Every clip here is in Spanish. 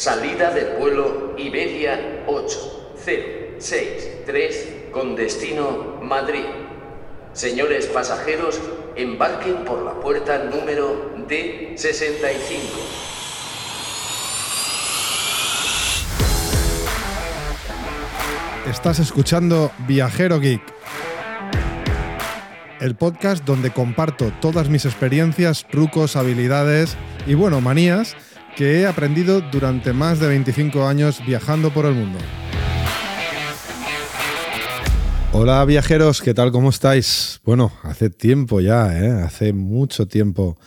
Salida del vuelo Iberia 8063 con destino Madrid. Señores pasajeros, embarquen por la puerta número D65. Estás escuchando Viajero Geek, el podcast donde comparto todas mis experiencias, trucos, habilidades y bueno, manías que he aprendido durante más de 25 años viajando por el mundo. Hola viajeros, ¿qué tal? ¿Cómo estáis? Bueno, hace tiempo ya, ¿eh? hace mucho tiempo.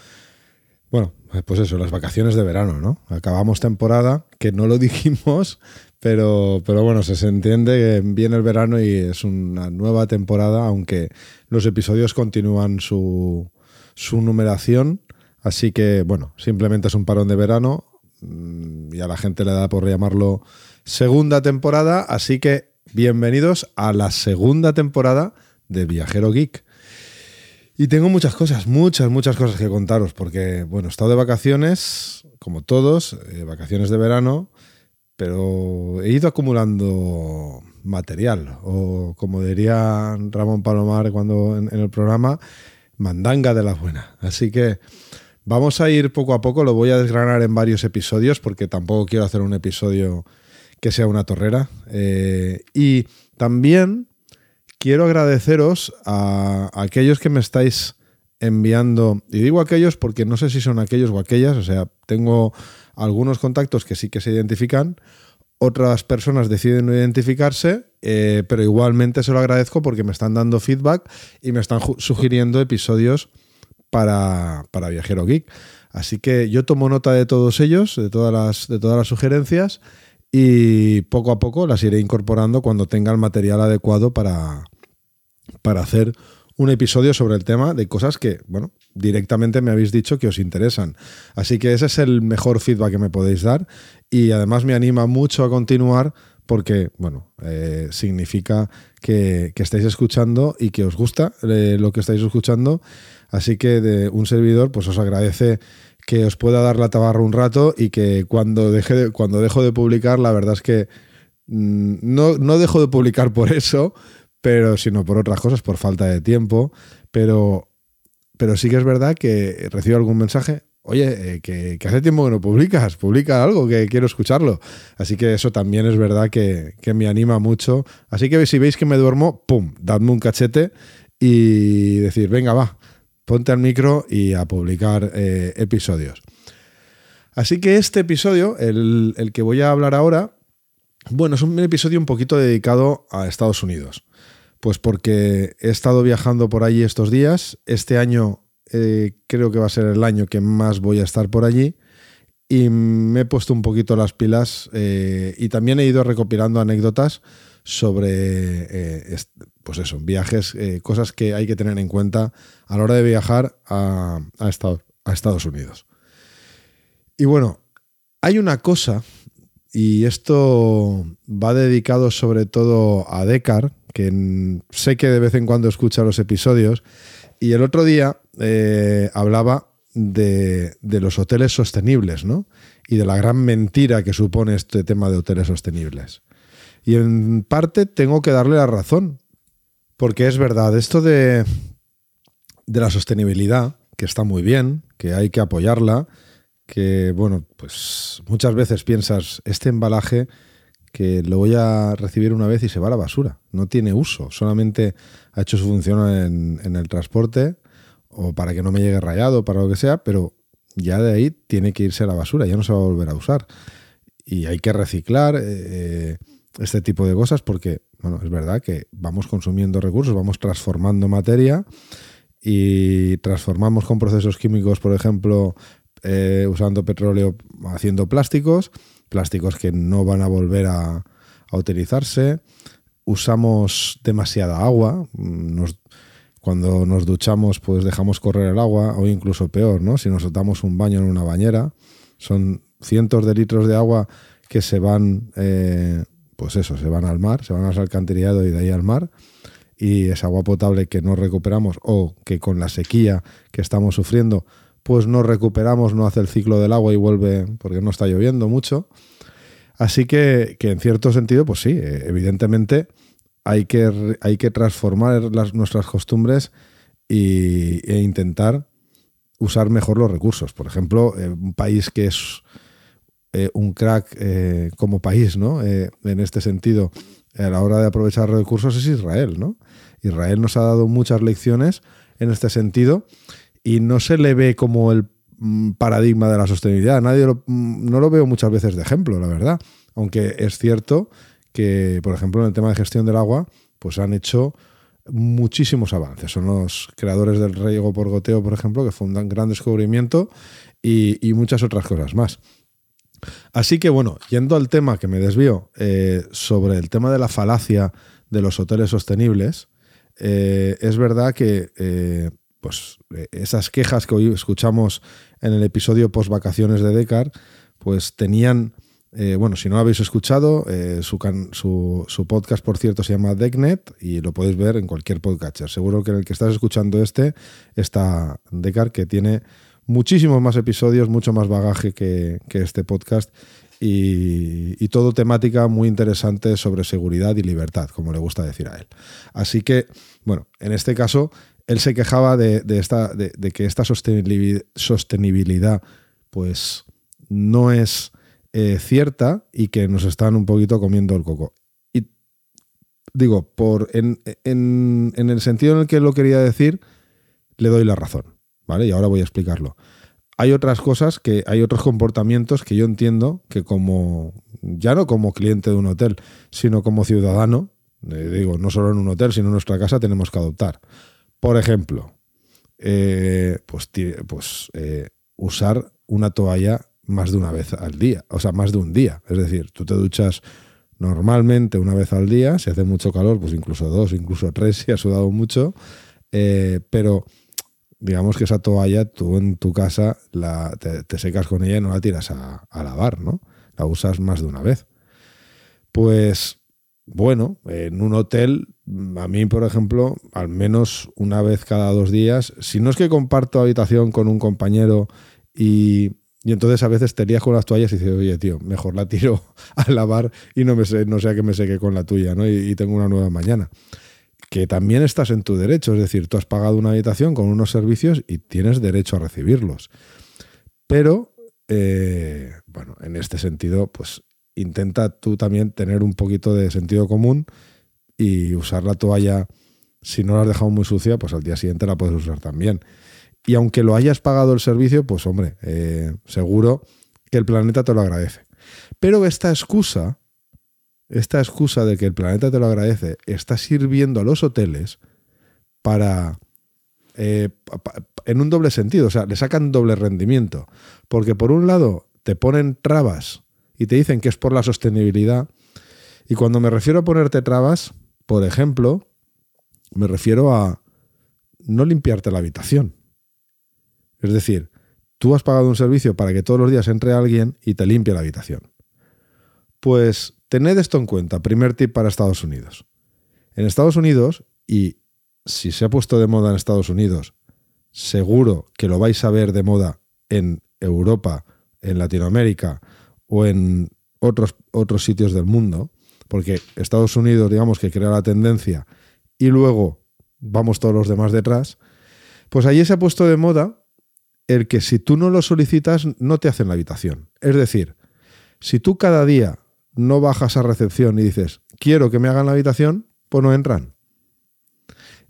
Bueno, pues eso, las vacaciones de verano, ¿no? Acabamos temporada, que no lo dijimos, pero, pero bueno, se, entiende que viene el verano y es una nueva temporada, aunque los episodios continúan su, su numeración. Así que, bueno, simplemente es un parón de verano mm, y a la gente le da por llamarlo segunda temporada. Así que bienvenidos a la segunda temporada de Viajero Geek. Y tengo muchas cosas, muchas, muchas cosas que contaros, porque, bueno, he estado de vacaciones, como todos, eh, vacaciones de verano, pero he ido acumulando material, o como diría Ramón Palomar cuando en, el programa, mandanga de la buena. Así que vamos a ir poco a poco, lo voy a desgranar en varios episodios, porque tampoco quiero hacer un episodio que sea una torrera. Eh, y también quiero agradeceros a, aquellos que me estáis enviando, y digo aquellos porque no sé si son aquellos o aquellas, o sea, tengo algunos contactos que sí que se identifican, otras personas deciden no identificarse, eh, pero igualmente se lo agradezco porque me están dando feedback y me están sugiriendo episodios para, para Viajero Geek. Así que yo tomo nota de todos ellos, de todas las, de todas las sugerencias, y poco a poco las iré incorporando cuando tenga el material adecuado para, para hacer un episodio sobre el tema de cosas que, bueno, directamente me habéis dicho que os interesan. Así que ese es el mejor feedback que me podéis dar y además me anima mucho a continuar porque, bueno, eh, significa que, estáis escuchando y que os gusta eh, lo que estáis escuchando. Así que de un servidor, pues os agradece que os pueda dar la tabarra un rato y que cuando, deje cuando dejo de publicar, la verdad es que mm, no, no dejo de publicar por eso, pero sino por otras cosas, por falta de tiempo. Pero, pero sí que es verdad que recibo algún mensaje, oye, eh, que, hace tiempo que no publicas, publica algo, que quiero escucharlo. Así que eso también es verdad que, me anima mucho. Así que si veis que me duermo, ¡pum!, dadme un cachete y decir, venga, va, ponte al micro y a publicar eh, episodios. Así que este episodio, el, el que voy a hablar ahora, bueno, es un episodio un poquito dedicado a Estados Unidos. Pues porque he estado viajando por allí estos días. Este año eh, creo que va a ser el año que más voy a estar por allí. Y me he puesto un poquito las pilas eh, y también he ido recopilando anécdotas sobre, eh, pues eso, viajes, cosas que hay que tener en cuenta a la hora de viajar a, a Estados Unidos. Y bueno, hay una cosa, y esto va dedicado sobre todo a Decar, que sé que de vez en cuando escucha los episodios, y el otro día eh, hablaba de, los hoteles sostenibles, ¿no? Y de la gran mentira que supone este tema de hoteles sostenibles. Y en parte tengo que darle la razón, porque es verdad, esto de, de la sostenibilidad, que está muy bien, que hay que apoyarla, que bueno, pues muchas veces piensas, este embalaje que lo voy a recibir una vez y se va a la basura. No tiene uso, solamente ha hecho su función en, el transporte o para que no me llegue rayado, para lo que sea, pero ya de ahí tiene que irse a la basura, ya no se va a volver a usar. Y hay que reciclar eh, este tipo de cosas porque, bueno, es verdad que vamos consumiendo recursos, vamos transformando materia y transformamos con procesos químicos, por ejemplo, eh, usando petróleo haciendo plásticos plásticos que no van a volver a, utilizarse. Usamos demasiada agua. cuando nos duchamos, pues dejamos correr el agua, o incluso peor, ¿no? Si nos damos un baño en una bañera, son cientos de litros de agua que se van, eh, pues eso, se van al mar, se van al alcantarillado y de ahí al mar. Y esa agua potable que no recuperamos o que con la sequía que estamos sufriendo, pues no recuperamos, no hace el ciclo del agua y vuelve porque no está lloviendo mucho. Así que, en cierto sentido, pues sí, eh, evidentemente hay que, hay que transformar nuestras costumbres e intentar usar mejor los recursos. Por ejemplo, eh, un país que es eh, un crack como país, ¿no? en este sentido, a la hora de aprovechar recursos es Israel, ¿no? Israel nos ha dado muchas lecciones en este sentido y no se le ve como el mm, paradigma de la sostenibilidad. Nadie mm, no lo veo muchas veces de ejemplo, la verdad. Aunque es cierto que, por ejemplo, en el tema de gestión del agua, pues han hecho muchísimos avances. Son los creadores del riego por goteo, por ejemplo, que fue un gran descubrimiento y, muchas otras cosas más. Así que bueno, yendo al tema que me desvío eh, sobre el tema de la falacia de los hoteles sostenibles, eh, es verdad que eh, pues, esas quejas que hoy escuchamos en el episodio post vacaciones de Decar, pues tenían, bueno, si no lo habéis escuchado, su, su, podcast, por cierto, se llama Decknet y lo podéis ver en cualquier podcatcher. Seguro que en el que estás escuchando este está Decar, que tiene muchísimos más episodios, mucho más bagaje que, este podcast y, todo temática muy interesante sobre seguridad y libertad, como le gusta decir a él. Así que, bueno, en este caso, él se quejaba de, esta, de, que esta sostenibilidad, pues no es eh, cierta y que nos están un poquito comiendo el coco. Y digo, por, en, en, en el sentido en el que lo quería decir, le doy la razón. ¿Vale? Y ahora voy a explicarlo hay otras cosas que hay otros comportamientos que yo entiendo que como ya no como cliente de un hotel, sino como ciudadano, eh, digo, no solo en un hotel, sino en nuestra casa tenemos que adoptar. Por ejemplo, eh, pues, pues eh, usar una toalla más de una vez al día, o sea, más de un día. Es decir, tú te duchas normalmente una vez al día, si hace mucho calor, pues incluso dos, incluso tres, si has sudado mucho, pero digamos que esa toalla tú en tu casa la, te, secas con ella y no la tiras a, lavar, ¿no? La usas más de una vez. Pues bueno, en un hotel, a mí, por ejemplo, al menos una vez cada dos días, si no es que comparto habitación con un compañero y, entonces a veces te lías con las toallas y dices, oye, tío, mejor la tiro a lavar y no, me no sea que me seque con la tuya, ¿no? y tengo una nueva mañana que también estás en tu derecho, es decir, tú has pagado una habitación con unos servicios y tienes derecho a recibirlos. Pero, eh, bueno, en este sentido, pues intenta tú también tener un poquito de sentido común y usar la toalla, si no la has dejado muy sucia, pues al día siguiente la puedes usar también. Y aunque lo hayas pagado el servicio, pues hombre, eh, seguro que el planeta te lo agradece. Pero esta excusa esta excusa de que el planeta te lo agradece está sirviendo a los hoteles para... Eh, en un doble sentido, o sea, le sacan doble rendimiento. Porque por un lado te ponen trabas y te dicen que es por la sostenibilidad. Y cuando me refiero a ponerte trabas, por ejemplo, me refiero a no limpiarte la habitación. Es decir, tú has pagado un servicio para que todos los días entre alguien y te limpie la habitación. Pues Tened esto en cuenta, primer tip para Estados Unidos. En Estados Unidos, y si se ha puesto de moda en Estados Unidos, seguro que lo vais a ver de moda en Europa, en Latinoamérica o en otros, otros sitios del mundo, porque Estados Unidos, digamos que crea la tendencia y luego vamos todos los demás detrás, pues allí se ha puesto de moda el que si tú no lo solicitas no te hacen la habitación. Es decir, si tú cada día no bajas a recepción y dices, quiero que me hagan la habitación, pues no entran.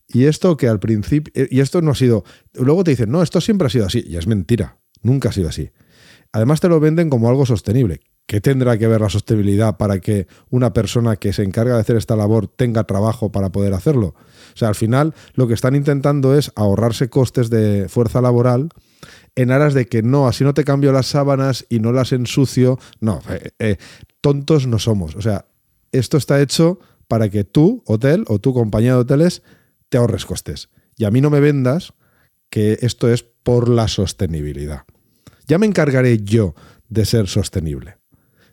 Y esto que al principio, y esto no ha sido, luego te dicen, no, esto siempre ha sido así, y es mentira, nunca ha sido así. Además te lo venden como algo sostenible. ¿Qué tendrá que ver la sostenibilidad para que una persona que se encarga de hacer esta labor tenga trabajo para poder hacerlo? O sea, al final lo que están intentando es ahorrarse costes de fuerza laboral en aras de que no, así no te cambio las sábanas y no las ensucio. No, eh, eh, tontos no somos. O sea, esto está hecho para que tú, hotel o tu compañía de hoteles, te ahorres costes. Y a mí no me vendas que esto es por la sostenibilidad. Ya me encargaré yo de ser sostenible.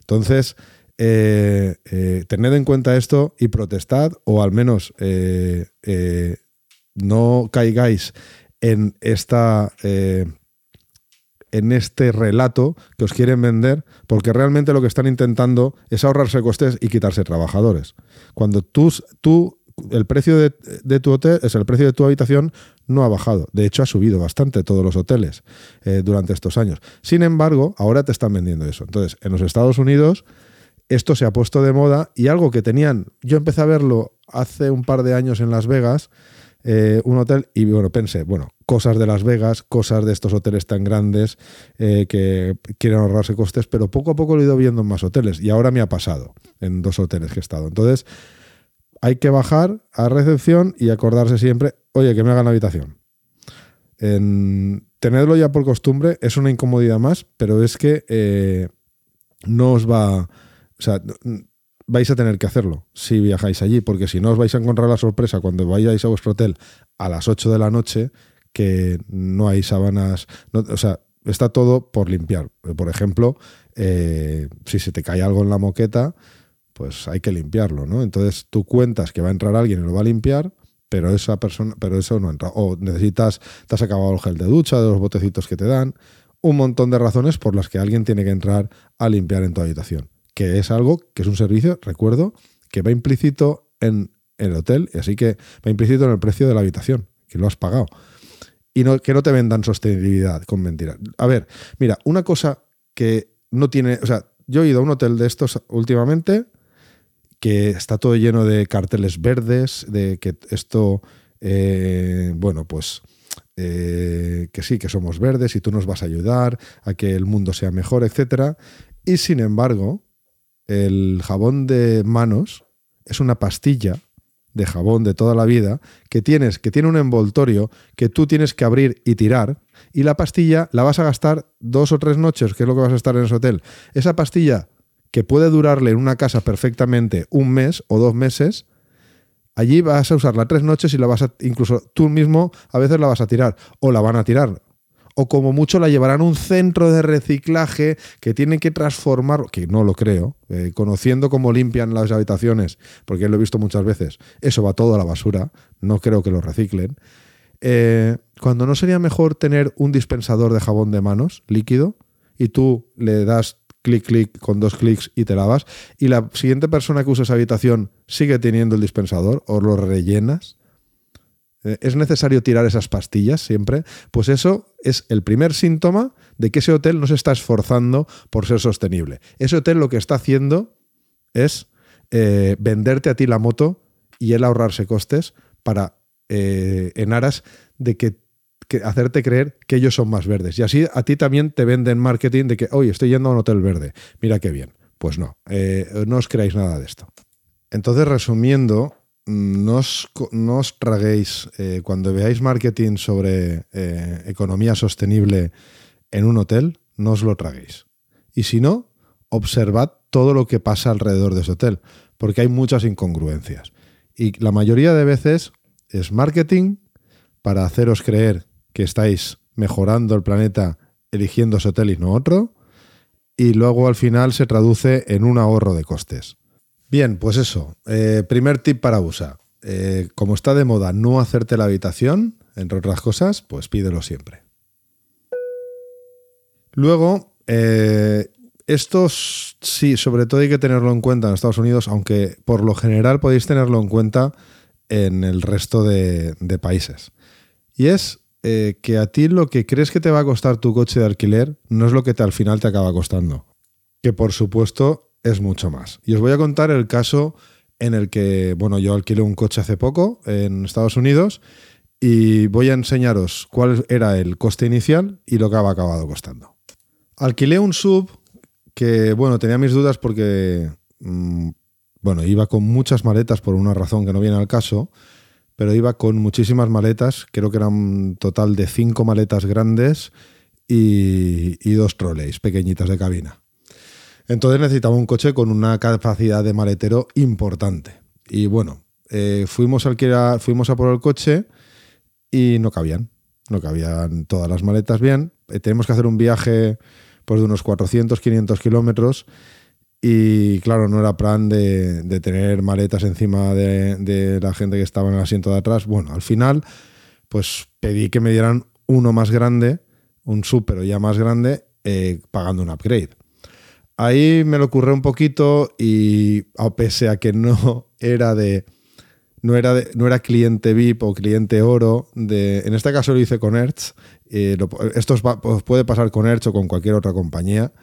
Entonces, eh, eh, tened en cuenta esto y protestad, o al menos eh, no caigáis en esta en este relato que os quieren vender, porque realmente lo que están intentando es ahorrarse costes y quitarse trabajadores. Cuando tú, tú el precio de, tu hotel, es el precio de tu habitación, no ha bajado. De hecho, ha subido bastante todos los hoteles eh, durante estos años. Sin embargo, ahora te están vendiendo eso. Entonces, en los Estados Unidos, esto se ha puesto de moda y algo que tenían, yo empecé a verlo hace un par de años en Las Vegas, eh, un hotel y bueno, pensé, bueno, cosas de Las Vegas, cosas de estos hoteles tan grandes eh, que quieren ahorrarse costes, pero poco a poco lo he ido viendo en más hoteles y ahora me ha pasado en dos hoteles que he estado. Entonces, hay que bajar a recepción y acordarse siempre, oye, que me hagan la habitación. En, tenerlo ya por costumbre es una incomodidad más, pero es que eh, no os va... O sea, vais a tener que hacerlo si viajáis allí, porque si no os vais a encontrar la sorpresa cuando vayáis a vuestro hotel a las 8 de la noche, que no hay sábanas, o sea, está todo por limpiar. Por ejemplo, eh, si se te cae algo en la moqueta, pues hay que limpiarlo, ¿no? Entonces tú cuentas que va a entrar alguien y lo va a limpiar, pero esa persona, pero eso no entra. O necesitas, te has acabado el gel de ducha, de los botecitos que te dan, un montón de razones por las que alguien tiene que entrar a limpiar en tu habitación que es algo que es un servicio, recuerdo, que va implícito en el hotel, y así que va implícito en el precio de la habitación, que lo has pagado. Y no, que no te vendan sostenibilidad con mentiras. A ver, mira, una cosa que no tiene, o sea, yo he ido a un hotel de estos últimamente que está todo lleno de carteles verdes, de que esto, eh, bueno, pues eh, que sí, que somos verdes y tú nos vas a ayudar a que el mundo sea mejor, etcétera. Y sin embargo, el jabón de manos es una pastilla de jabón de toda la vida que tienes, que tiene un envoltorio que tú tienes que abrir y tirar, y la pastilla la vas a gastar dos o tres noches, que es lo que vas a estar en ese hotel. Esa pastilla que puede durarle en una casa perfectamente un mes o dos meses, allí vas a usarla tres noches y la vas a, incluso tú mismo a veces la vas a tirar, o la van a tirar, o como mucho la llevarán a un centro de reciclaje que tienen que transformar, que no lo creo, eh, conociendo cómo limpian las habitaciones, porque lo he visto muchas veces, eso va todo a la basura, no creo que lo reciclen. Eh, cuando no sería mejor tener un dispensador de jabón de manos líquido y tú le das clic, clic con dos clics y te lavas, y la siguiente persona que usa esa habitación sigue teniendo el dispensador o lo rellenas es necesario tirar esas pastillas siempre, pues eso es el primer síntoma de que ese hotel no se está esforzando por ser sostenible. Ese hotel lo que está haciendo es eh, venderte a ti la moto y él ahorrarse costes para eh, en aras de que, hacerte creer que ellos son más verdes. Y así a ti también te venden marketing de que, oye, estoy yendo a un hotel verde, mira qué bien. Pues no, no os creáis nada de esto. Entonces, resumiendo, no os, traguéis, eh, cuando veáis marketing sobre eh, economía sostenible en un hotel, no os lo traguéis. Y si no, observad todo lo que pasa alrededor de ese hotel, porque hay muchas incongruencias. Y la mayoría de veces es marketing para haceros creer que estáis mejorando el planeta eligiendo ese hotel y no otro, y luego al final se traduce en un ahorro de costes. Bien, pues eso. Eh, primer tip para USA. Eh, como está de moda no hacerte la habitación, entre otras cosas, pues pídelo siempre. Luego, eh, estos sí, sobre todo hay que tenerlo en cuenta en Estados Unidos, aunque por lo general podéis tenerlo en cuenta en el resto de, países. Y es que a ti lo que crees que te va a costar tu coche de alquiler no es lo que te, al final te acaba costando. Que por supuesto es mucho más. Y os voy a contar el caso en el que, bueno, yo alquilé un coche hace poco en Estados Unidos y voy a enseñaros cuál era el coste inicial y lo que ha acabado costando. Alquilé un sub que, bueno, tenía mis dudas porque, mm, bueno, iba con muchas maletas por una razón que no viene al caso, pero iba con muchísimas maletas, creo que eran un total de cinco maletas grandes y, y dos trolleys pequeñitas de cabina. Entonces necesitaba un coche con una capacidad de maletero importante. Y bueno, eh, fuimos, a fuimos a por el coche y no cabían. No cabían todas las maletas bien. Eh, tenemos que hacer un viaje pues, de unos 400, 500 kilómetros. Y claro, no era plan de, tener maletas encima de, la gente que estaba en el asiento de atrás. Bueno, al final, pues pedí que me dieran uno más grande un sub, pero ya más grande, eh, pagando un upgrade. Ahí me lo ocurrió un poquito y a pese a que no era de no era, no era cliente VIP o cliente oro. De, en este caso lo hice con Hertz. Eh, esto puede pasar con Hertz o con cualquier otra compañía.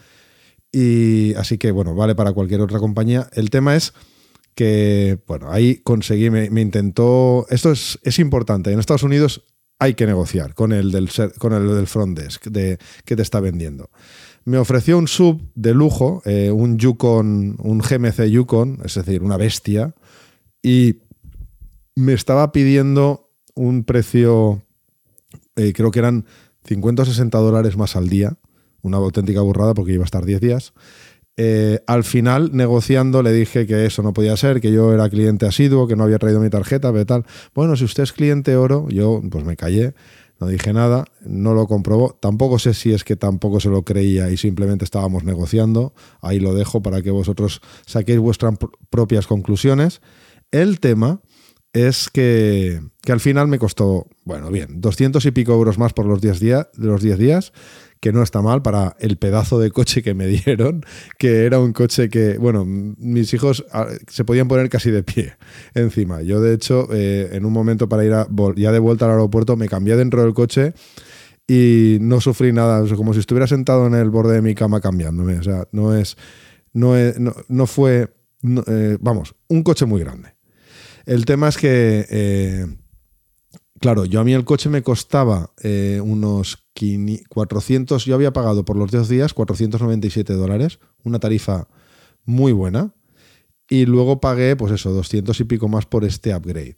Y así que, bueno, vale para cualquier otra compañía. El tema es que, bueno, ahí conseguí, me, intentó. Esto es, es, importante. En Estados Unidos hay que negociar con el del, con el del front desk de, que te está vendiendo. Me ofreció un sub de lujo, eh, un Yukon, un GMC Yukon, es decir, una bestia, y me estaba pidiendo un precio, eh, creo que eran 50 o 60 dólares más al día, una auténtica burrada porque iba a estar 10 días. Eh, al final, negociando, le dije que eso no podía ser, que yo era cliente asiduo, que no había traído mi tarjeta, pero tal. Bueno, si usted es cliente oro, yo pues me callé, no dije nada, no lo comprobó. Tampoco sé si es que tampoco se lo creía y simplemente estábamos negociando. Ahí lo dejo para que vosotros saquéis vuestras propias conclusiones. El tema es que, al final me costó, bueno, bien, 200 y pico euros más por los 10 días, los 10 días, que no está mal para el pedazo de coche que me dieron, que era un coche que, bueno, mis hijos ah, se podían poner casi de pie encima. Yo, de hecho, eh, en un momento para ir ya de vuelta al aeropuerto, me cambié dentro del coche y no sufrí nada, como si estuviera sentado en el borde de mi cama cambiándome. O sea, no es, no, no, fue, eh, vamos, un coche muy grande. El tema es que, eh, claro, yo a mí el coche me costaba unos 400, yo había pagado por los 10 días 497 dólares, una tarifa muy buena, y luego pagué, pues eso, 200 y pico más por este upgrade.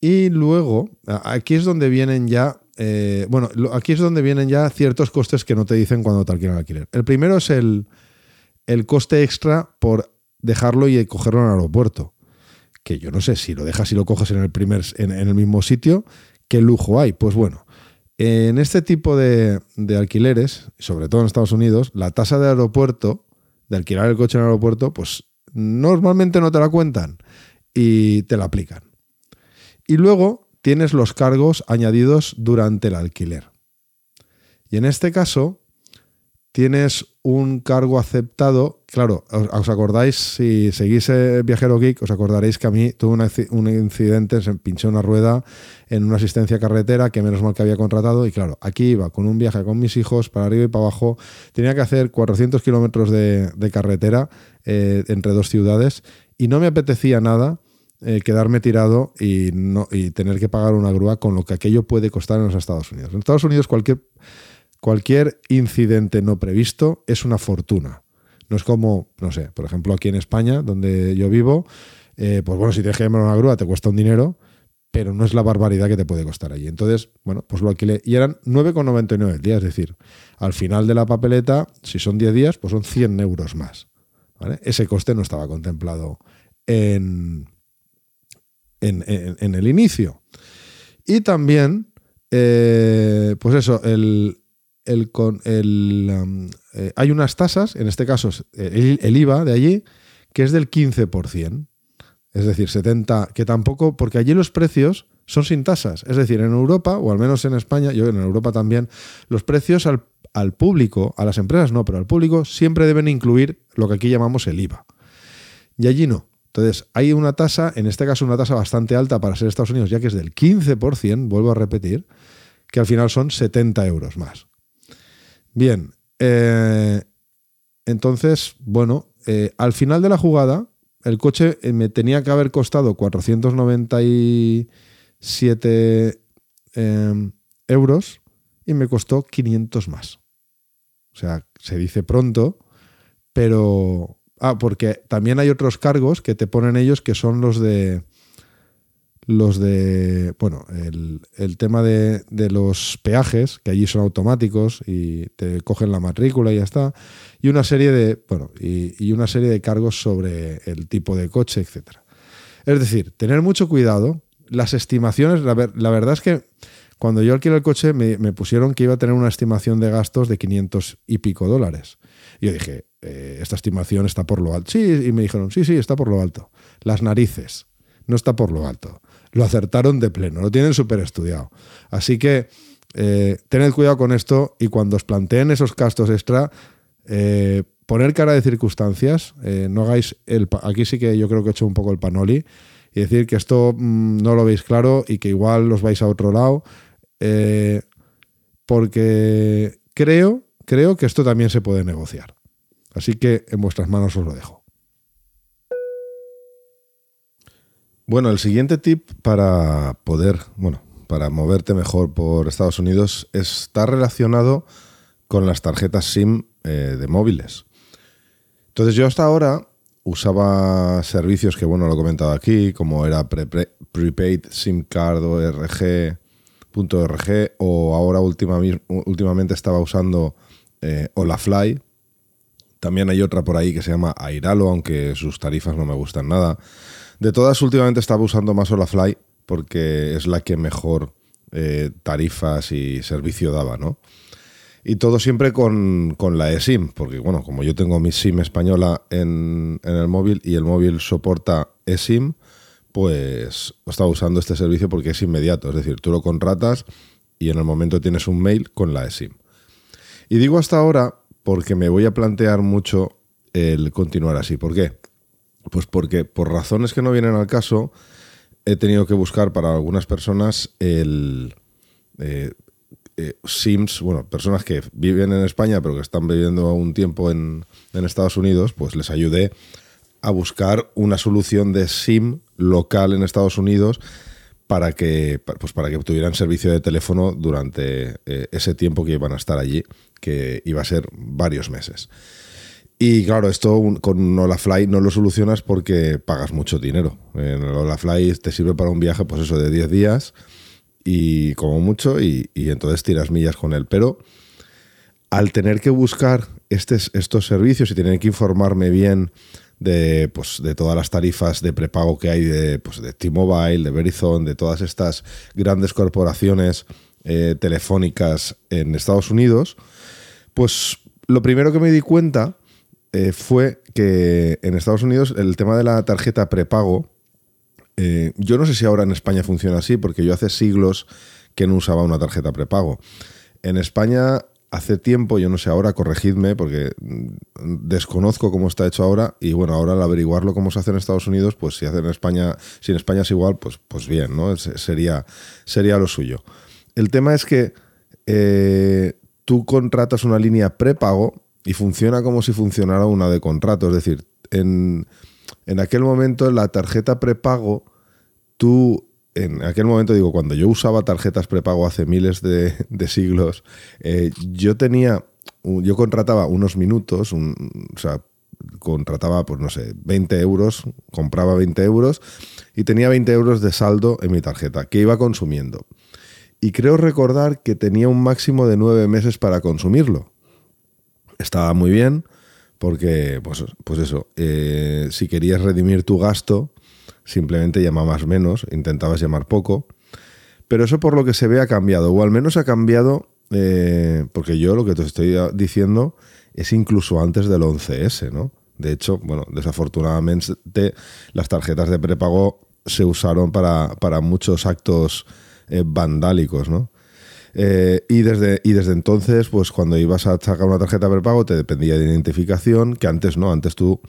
Y luego, aquí es donde vienen ya, eh, bueno, aquí es donde vienen ya ciertos costes que no te dicen cuando te alquilan alquiler. El primero es el, el coste extra por dejarlo y cogerlo en el aeropuerto que yo no sé si lo dejas y lo coges en el, primer, en, el mismo sitio, ¿qué lujo hay? Pues bueno, en este tipo de, alquileres, sobre todo en Estados Unidos, la tasa de aeropuerto, de alquilar el coche en el aeropuerto, pues normalmente no te la cuentan y te la aplican. Y luego tienes los cargos añadidos durante el alquiler. Y en este caso, tienes un cargo aceptado. Claro, os, acordáis, si seguís Viajero Geek, os acordaréis que a mí tuve un incidente, se pinché una rueda en una asistencia carretera que menos mal que había contratado. Y claro, aquí iba con un viaje con mis hijos para arriba y para abajo. Tenía que hacer 400 kilómetros de, carretera eh, entre dos ciudades y no me apetecía nada. Eh, quedarme tirado y, no, y tener que pagar una grúa con lo que aquello puede costar en los Estados Unidos. En Estados Unidos cualquier cualquier incidente no previsto es una fortuna. No es como, no sé, por ejemplo, aquí en España, donde yo vivo, eh, pues bueno, si te dejas una grúa te cuesta un dinero, pero no es la barbaridad que te puede costar allí. Entonces, bueno, pues lo alquilé. Y eran 9,99 el día, es decir, al final de la papeleta, si son 10 días, pues son 100 euros más. Ese coste no estaba contemplado en, en, el inicio. Y también, eh, pues eso, el, el, el, um, eh, hay unas tasas, en este caso el, IVA de allí, que es del 15%. Es decir, 70, que tampoco, porque allí los precios son sin tasas. Es decir, en Europa, o al menos en España, yo en Europa también, los precios al, al público, a las empresas no, pero al público siempre deben incluir lo que aquí llamamos el IVA. Y allí no. Entonces, hay una tasa, en este caso una tasa bastante alta para ser Estados Unidos, ya que es del 15%, vuelvo a repetir, que al final son 70 euros más. Bien, eh, entonces, bueno, eh, al final de la jugada, el coche eh, me tenía que haber costado 497 euros y me costó 500 más. O sea, se dice pronto, pero... Ah, porque también hay otros cargos que te ponen ellos que son los de los de, bueno, el, tema de, los peajes, que allí son automáticos y te cogen la matrícula y ya está, y una serie de, bueno, y, una serie de cargos sobre el tipo de coche, etcétera. Es decir, tener mucho cuidado. Las estimaciones, la, verdad es que cuando yo alquilé el coche me, pusieron que iba a tener una estimación de gastos de 500 y pico dólares. Y yo dije, eh, esta estimación está por lo alto. Sí, y me dijeron, sí, sí, está por lo alto. Las narices, no está por lo alto lo acertaron de pleno, lo tienen súper estudiado. Así que eh, tened cuidado con esto y cuando os planteen esos gastos extra, eh, poner cara de circunstancias, eh, no hagáis el... Aquí sí que yo creo que he hecho un poco el panoli y decir que esto mm, no lo veis claro y que igual os vais a otro lado, porque creo, creo que esto también se puede negociar. Así que en vuestras manos os lo dejo. Bueno, el siguiente tip para poder, bueno, para moverte mejor por Estados Unidos está relacionado con las tarjetas SIM eh, de móviles. Entonces yo hasta ahora usaba servicios que, bueno, lo he comentado aquí, como era prepaid SIM card o RG, o ahora últimamente estaba usando eh, Olafly. También hay otra por ahí que se llama Airalo, aunque sus tarifas no me gustan nada. De todas, últimamente estaba usando más Olafly porque es la que mejor eh, tarifas y servicio daba, ¿no? Y todo siempre con, la eSIM, porque bueno, como yo tengo mi SIM española en, el móvil y el móvil soporta eSIM, pues estaba usando este servicio porque es inmediato, es decir, tú lo contratas y en el momento tienes un mail con la eSIM. Y digo hasta ahora porque me voy a plantear mucho el continuar así. ¿Por qué? Pues porque por razones que no vienen al caso, he tenido que buscar para algunas personas el eh, eh, Sims, bueno, personas que viven en España pero que están viviendo un tiempo en, Estados Unidos, pues les ayudé a buscar una solución de SIM local en Estados Unidos para que, pues para que tuvieran servicio de teléfono durante eh, ese tiempo que iban a estar allí, que iba a ser varios meses. Y claro, esto con Olafly no lo solucionas porque pagas mucho dinero. En Olafly te sirve para un viaje, pues eso, de 10 días y como mucho, y, entonces tiras millas con él. Pero al tener que buscar estos servicios y tener que informarme bien de, pues, de todas las tarifas de prepago que hay de, pues, de T-Mobile, de Verizon, de todas estas grandes corporaciones eh, telefónicas en Estados Unidos, pues lo primero que me di cuenta eh, fue que en Estados Unidos el tema de la tarjeta prepago, eh, yo no sé si ahora en España funciona así, porque yo hace siglos que no usaba una tarjeta prepago. En España hace tiempo, yo no sé ahora, corregidme, porque desconozco cómo está hecho ahora, y bueno, ahora al averiguarlo cómo se hace en Estados Unidos, pues si hace en España, si en España es igual, pues, pues bien, ¿no? Sería, sería lo suyo. El tema es que eh, tú contratas una línea prepago y funciona como si funcionara una de contrato. Es decir, en, aquel momento la tarjeta prepago, tú, en aquel momento digo, cuando yo usaba tarjetas prepago hace miles de, siglos, eh, yo tenía, yo contrataba unos minutos, o sea, contrataba, pues no sé, 20 euros, compraba 20 euros y tenía 20 euros de saldo en mi tarjeta que iba consumiendo. Y creo recordar que tenía un máximo de nueve meses para consumirlo estaba muy bien porque, pues, pues eso, eh, si querías redimir tu gasto, simplemente llamabas menos, intentabas llamar poco. Pero eso por lo que se ve ha cambiado, o al menos ha cambiado, eh, porque yo lo que te estoy diciendo es incluso antes del 11S, ¿no? De hecho, bueno, desafortunadamente las tarjetas de prepago se usaron para, para muchos actos eh, vandálicos, ¿no? Eh, y, desde, y desde entonces, pues cuando ibas a sacar una tarjeta prepago, te dependía de identificación, que antes no, antes tú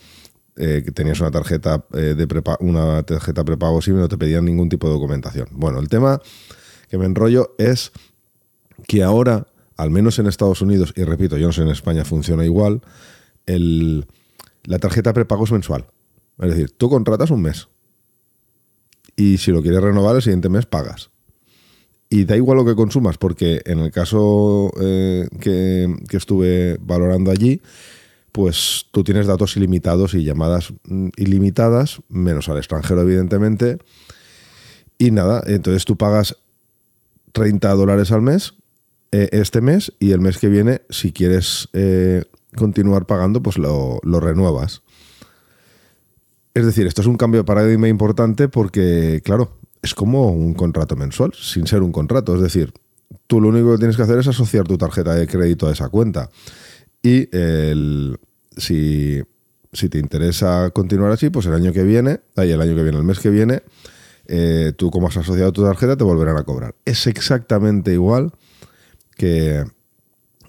eh, tenías una tarjeta eh, de prepago, una tarjeta prepago y no te pedían ningún tipo de documentación. Bueno, el tema que me enrollo es que ahora, al menos en Estados Unidos, y repito, yo no sé en España funciona igual, el, la tarjeta prepago es mensual. Es decir, tú contratas un mes. Y si lo quieres renovar el siguiente mes, pagas. Y da igual lo que consumas, porque en el caso eh, que, estuve valorando allí, pues tú tienes datos ilimitados y llamadas mm, ilimitadas, menos al extranjero, evidentemente. Y nada, entonces tú pagas 30 dólares al mes, eh, este mes, y el mes que viene, si quieres eh, continuar pagando, pues lo, lo renuevas. Es decir, esto es un cambio de paradigma importante porque, claro, es como un contrato mensual, sin ser un contrato. Es decir, tú lo único que tienes que hacer es asociar tu tarjeta de crédito a esa cuenta. Y si, te interesa continuar así, pues el año que viene, ahí el año que viene, el mes que viene, eh, tú como has asociado tu tarjeta te volverán a cobrar. Es exactamente igual que,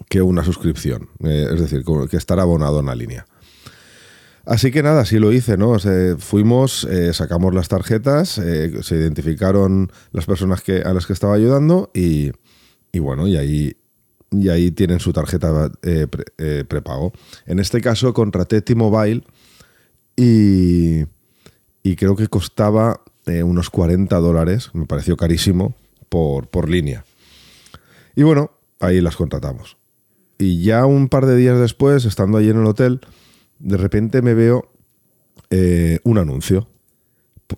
que una suscripción, eh, es decir, que estar abonado en la línea. Así que nada, sí lo hice, ¿no? fuimos, eh, sacamos las tarjetas, eh, se identificaron las personas que, a las que estaba ayudando y, bueno, y ahí, y ahí tienen su tarjeta prepago. En este caso contraté T-Mobile y, y creo que costaba unos 40 dólares, me pareció carísimo, por, por línea. Y bueno, ahí las contratamos. Y ya un par de días después, estando allí en el hotel, de repente me veo eh, un anuncio.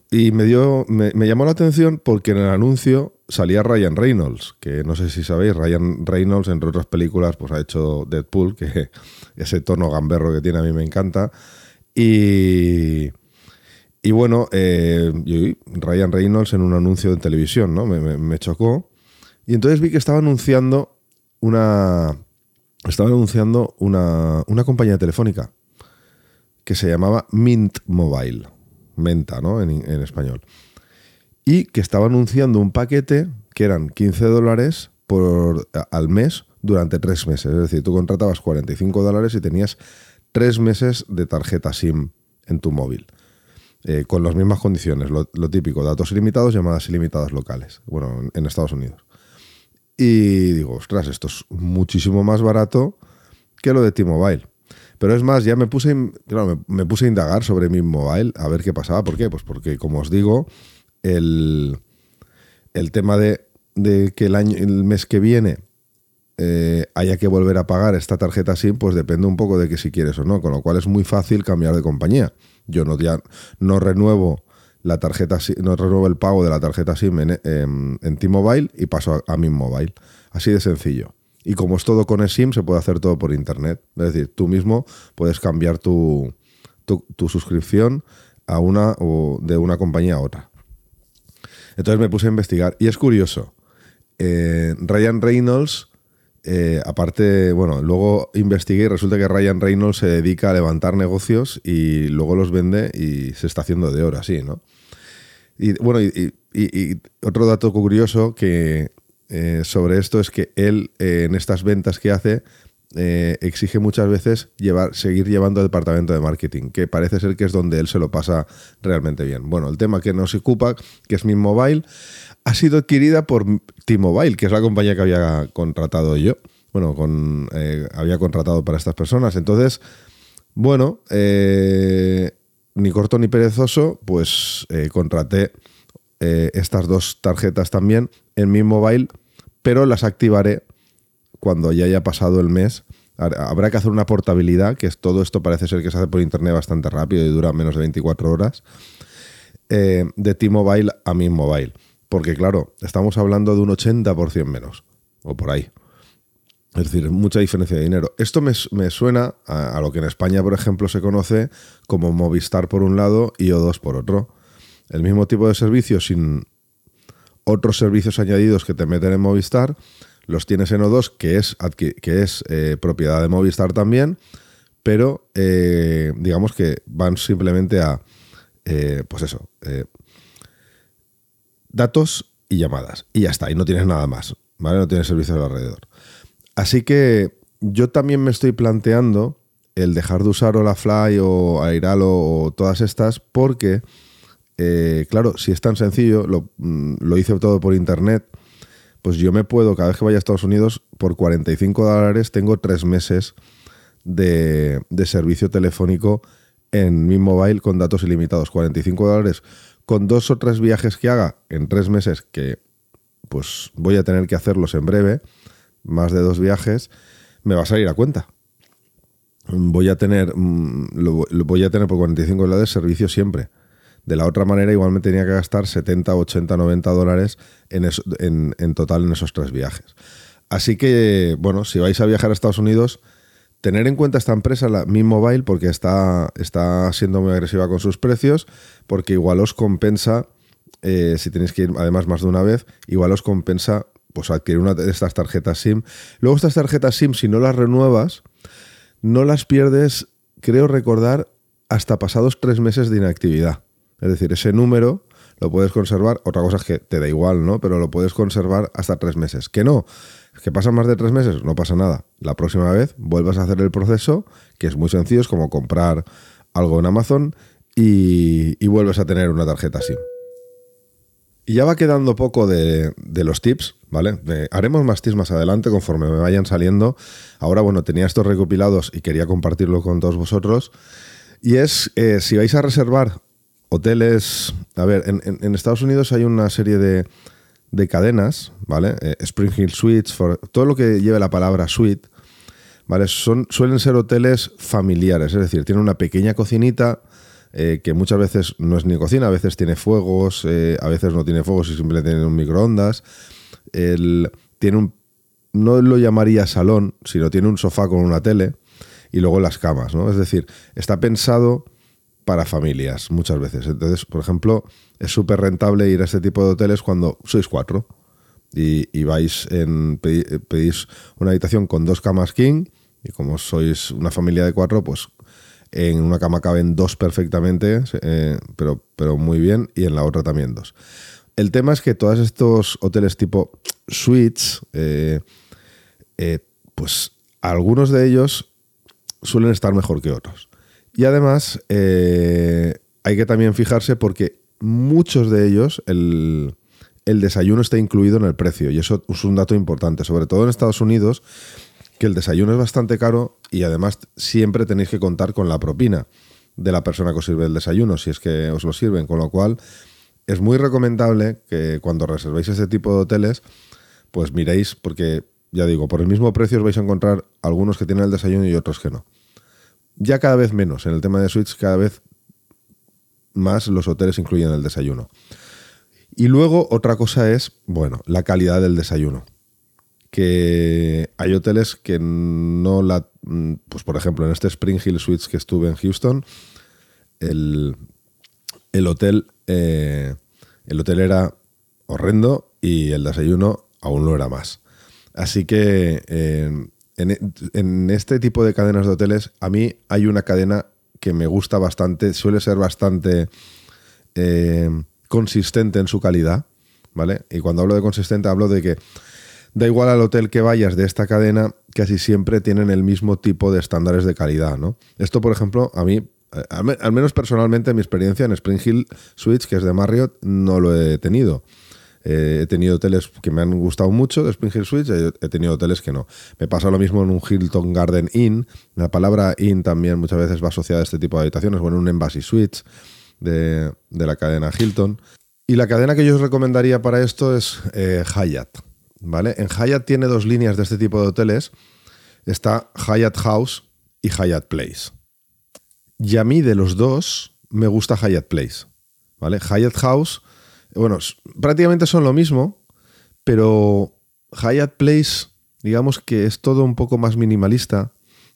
Y me, dio, me, llamó la atención porque en el anuncio salía Ryan Reynolds, que no sé si sabéis, Ryan Reynolds, entre otras películas, pues ha hecho Deadpool, que ese tono gamberro que tiene a mí me encanta. Y, y bueno, eh, Ryan Reynolds en un anuncio de televisión, ¿no? me chocó. Y entonces vi que estaba anunciando una. Estaba anunciando una, compañía telefónica que se llamaba Mint Mobile. Menta, ¿no? En, español. Y que estaba anunciando un paquete que eran 15 dólares por, al mes durante tres meses. Es decir, tú contratabas 45 dólares y tenías tres meses de tarjeta SIM en tu móvil. Eh, con las mismas condiciones, lo, lo, típico, datos ilimitados, llamadas ilimitadas locales, bueno, en Estados Unidos. Y digo, ostras, esto es muchísimo más barato que lo de T-Mobile. Pero es más, ya me puse, me, puse a indagar sobre mi mobile a ver qué pasaba. ¿Por qué? Pues porque, como os digo, el, el tema de, que el, año, el mes que viene eh, haya que volver a pagar esta tarjeta SIM, pues depende un poco de que si quieres o no. Con lo cual es muy fácil cambiar de compañía. Yo no, ya, no renuevo la tarjeta no renuevo el pago de la tarjeta SIM en, T-Mobile y paso a, mi mobile. Así de sencillo. Y como es todo con eSIM, se puede hacer todo por internet. Es decir, tú mismo puedes cambiar tu, tu, suscripción a una o de una compañía a otra. Entonces me puse a investigar. Y es curioso. Eh, Ryan Reynolds, eh, aparte, bueno, luego investigué y resulta que Ryan Reynolds se dedica a levantar negocios y luego los vende y se está haciendo de oro así, ¿no? Y bueno, y, otro dato curioso que eh, sobre esto es que él eh, en estas ventas que hace eh, exige muchas veces llevar, seguir llevando el departamento de marketing, que parece ser que es donde él se lo pasa realmente bien. Bueno, el tema que nos ocupa, que es Mi Mobile, ha sido adquirida por T-Mobile, que es la compañía que había contratado yo. Bueno, con, había contratado para estas personas. Entonces, bueno, ni corto ni perezoso, pues contraté estas dos tarjetas también en mi mobile, pero las activaré cuando ya haya pasado el mes. Habrá que hacer una portabilidad, que es todo esto parece ser que se hace por internet bastante rápido y dura menos de 24 horas, eh, de T-Mobile a mi mobile. Porque claro, estamos hablando de un 80% menos, o por ahí. Es decir, mucha diferencia de dinero. Esto me, suena a, lo que en España, por ejemplo, se conoce como Movistar por un lado y O2 por otro. El mismo tipo de servicio sin otros servicios añadidos que te meten en Movistar, los tienes en O2, que es, que es eh, propiedad de Movistar también, pero eh, digamos que van simplemente a, eh, pues eso, datos y llamadas. Y ya está, y no tienes nada más, ¿vale? No tienes servicios alrededor. Así que yo también me estoy planteando el dejar de usar Olafly o Airalo o todas estas porque, eh, claro, si es tan sencillo, mm, lo, hice todo por internet, pues yo me puedo, cada vez que vaya a Estados Unidos, por 45 dólares tengo tres meses de, servicio telefónico en mi mobile con datos ilimitados. 45 dólares con dos o tres viajes que haga en tres meses, que pues voy a tener que hacerlos en breve más de dos viajes, me va a salir a cuenta. Voy a tener, mm, lo, voy a tener por 45 dólares servicio siempre. De la otra manera, igual me tenía que gastar 70, 80, 90 dólares en, total en esos tres viajes. Así que, bueno, si vais a viajar a Estados Unidos, tener en cuenta esta empresa, la Mi Mobile, porque está, está siendo muy agresiva con sus precios, porque igual os compensa, eh, si tenéis que ir además más de una vez, igual os compensa pues adquirir una de estas tarjetas SIM. Luego estas tarjetas SIM, si no las renuevas, no las pierdes, creo recordar, hasta pasados tres meses de inactividad. Es decir, ese número lo puedes conservar. Otra cosa es que te da igual, ¿no? Pero lo puedes conservar hasta tres meses. Que no, que pasan más de tres meses, no pasa nada. La próxima vez vuelvas a hacer el proceso, que es muy sencillo, es como comprar algo en Amazon y, vuelves a tener una tarjeta SIM. Y ya va quedando poco de, los tips, ¿vale? haremos más tips más adelante conforme me vayan saliendo. Ahora, bueno, tenía estos recopilados y quería compartirlo con todos vosotros. Y es, eh, si vais a reservar hoteles... A ver, en, Estados Unidos hay una serie de, cadenas, ¿vale? Eh, Spring Hill Suites, todo lo que lleve la palabra suite, ¿vale? Son, suelen ser hoteles familiares, es decir, tienen una pequeña cocinita eh, que muchas veces no es ni cocina, a veces tiene fuegos, eh, a veces no tiene fuegos y simplemente tiene un microondas. tiene un, no lo llamaría salón, sino tiene un sofá con una tele y luego las camas, ¿no? Es decir, está pensado para familias muchas veces. Entonces, por ejemplo, es súper rentable ir a este tipo de hoteles cuando sois cuatro y, vais en, pedís una habitación con dos camas king y como sois una familia de cuatro, pues en una cama caben dos perfectamente, eh, pero, pero muy bien, y en la otra también dos. El tema es que todos estos hoteles tipo suites, eh, eh, pues algunos de ellos suelen estar mejor que otros. Y además hay que también fijarse porque muchos de ellos, el, desayuno está incluido en el precio, y eso es un dato importante, sobre todo en Estados Unidos, que el desayuno es bastante caro y además siempre tenéis que contar con la propina de la persona que os sirve el desayuno, si es que os lo sirven, con lo cual es muy recomendable que cuando reservéis ese tipo de hoteles, pues miréis, porque ya digo, por el mismo precio os vais a encontrar algunos que tienen el desayuno y otros que no. Ya cada vez menos, en el tema de suites, cada vez más los hoteles incluyen el desayuno. Y luego otra cosa es, bueno, la calidad del desayuno que hay hoteles que no la... Pues por ejemplo, en este Spring Hill Suites que estuve en Houston, el, hotel, eh, el hotel era horrendo y el desayuno aún lo era más. Así que eh, en, este tipo de cadenas de hoteles, a mí hay una cadena que me gusta bastante, suele ser bastante eh, consistente en su calidad, ¿vale? Y cuando hablo de consistente hablo de que da igual al hotel que vayas de esta cadena, casi siempre tienen el mismo tipo de estándares de calidad, ¿no? Esto, por ejemplo, a mí, al menos personalmente, mi experiencia en Spring Hill Suites, que es de Marriott, no lo he tenido. Eh, he tenido hoteles que me han gustado mucho de Spring Hill Suites, he tenido hoteles que no. Me pasa lo mismo en un Hilton Garden Inn. La palabra Inn también muchas veces va asociada a este tipo de habitaciones, bueno, un Embassy Suites de, la cadena Hilton. Y la cadena que yo os recomendaría para esto es eh, Hyatt. ¿vale? En Hyatt tiene dos líneas de este tipo de hoteles. Está Hyatt House y Hyatt Place. Y a mí de los dos me gusta Hyatt Place, ¿vale? Hyatt House, bueno, prácticamente son lo mismo, pero Hyatt Place, digamos que es todo un poco más minimalista.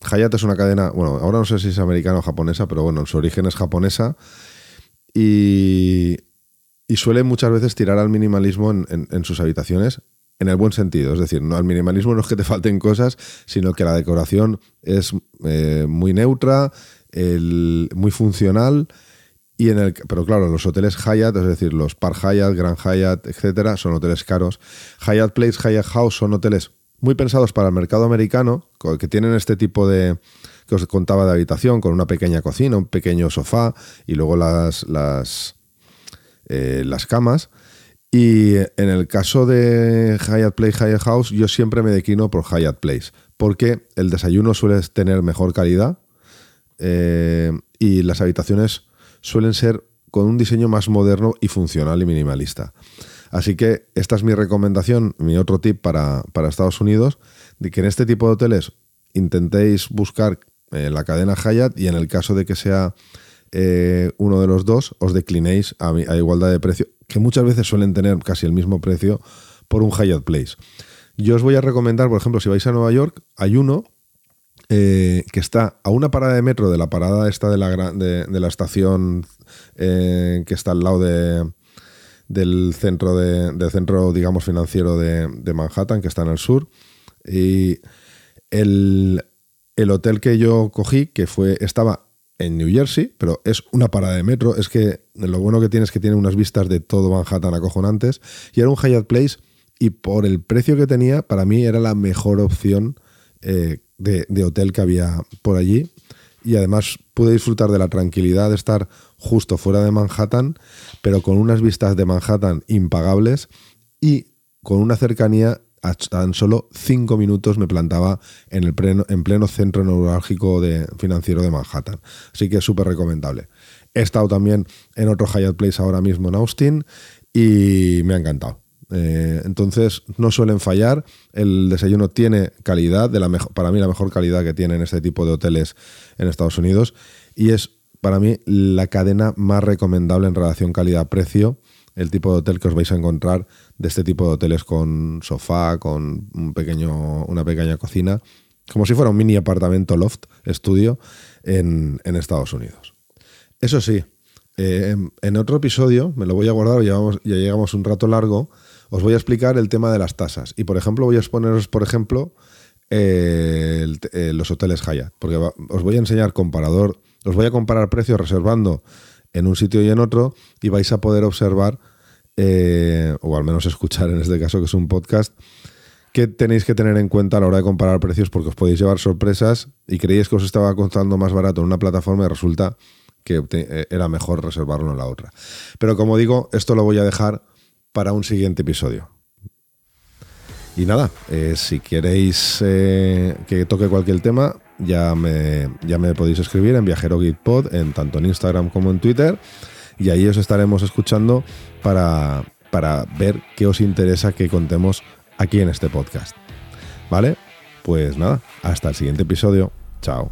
Hyatt es una cadena, bueno, ahora no sé si es americana o japonesa, pero bueno, su origen es japonesa. Y, suele muchas veces tirar al minimalismo en sus habitaciones en el buen sentido. Es decir, no, al minimalismo no es que te falten cosas, sino que la decoración es eh, muy neutra, muy funcional. Y en el, pero claro, los hoteles Hyatt, es decir, los Park Hyatt, Grand Hyatt, etcétera, son hoteles caros. Hyatt Place, Hyatt House son hoteles muy pensados para el mercado americano, que tienen este tipo de que os contaba de habitación, con una pequeña cocina, un pequeño sofá y luego las, las, eh, las camas. Y en el caso de Hyatt Place, Hyatt House, yo siempre me declino por Hyatt Place, porque el desayuno suele tener mejor calidad eh, y las habitaciones suelen ser con un diseño más moderno y funcional y minimalista. Así que esta es mi recomendación, mi otro tip para, Estados Unidos, de que en este tipo de hoteles intentéis buscar eh, la cadena Hyatt y en el caso de que sea eh, uno de los dos, os declinéis a, a igualdad de precio que muchas veces suelen tener casi el mismo precio por un Hyatt Place. Yo os voy a recomendar, por ejemplo, si vais a Nueva York, hay uno eh, que está a una parada de metro de la parada esta de la, de, la estación eh, que está al lado de, del centro, de, del centro, digamos, financiero de, Manhattan, que está en el sur. Y el, el hotel que yo cogí, que fue, estaba en New Jersey, pero es una parada de metro. Es que lo bueno que tiene es que tiene unas vistas de todo Manhattan acojonantes. Y era un Hyatt Place y por el precio que tenía, para mí era la mejor opción eh, de, hotel que había por allí. Y además pude disfrutar de la tranquilidad de estar justo fuera de Manhattan, pero con unas vistas de Manhattan impagables y con una cercanía a tan solo cinco minutos me plantaba en, el pleno, en pleno centro neurálgico de, financiero de Manhattan. Así que es súper recomendable. He estado también en otro Hyatt Place ahora mismo en Austin y me ha encantado. Eh, entonces no suelen fallar. El desayuno tiene calidad, de la para mí la mejor calidad que tienen este tipo de hoteles en Estados Unidos y es para mí la cadena más recomendable en relación calidad-precio. El tipo de hotel que os vais a encontrar de este tipo de hoteles con sofá, con un pequeño, una pequeña cocina, como si fuera un mini apartamento loft, estudio, en, Estados Unidos. Eso sí, eh, en otro episodio, me lo voy a guardar, ya llegamos un rato largo, os voy a explicar el tema de las tasas. Y por ejemplo, voy a exponeros, por ejemplo, eh, los hoteles Hyatt, porque os voy a enseñar comparador, os voy a comparar precios reservando en un sitio y en otro y vais a poder observar, eh, o al menos escuchar en este caso que es un podcast, que tenéis que tener en cuenta a la hora de comparar precios porque os podéis llevar sorpresas y creéis que os estaba costando más barato en una plataforma y resulta que eh, era mejor reservarlo en la otra. Pero como digo, esto lo voy a dejar para un siguiente episodio. Y nada, eh, si queréis eh, que toque cualquier tema, ya me, ya me podéis escribir en Viajero Pod, en tanto en Instagram como en Twitter, y ahí os estaremos escuchando para, para ver qué os interesa que contemos aquí en este podcast. ¿Vale? Pues nada, hasta el siguiente episodio. Chao.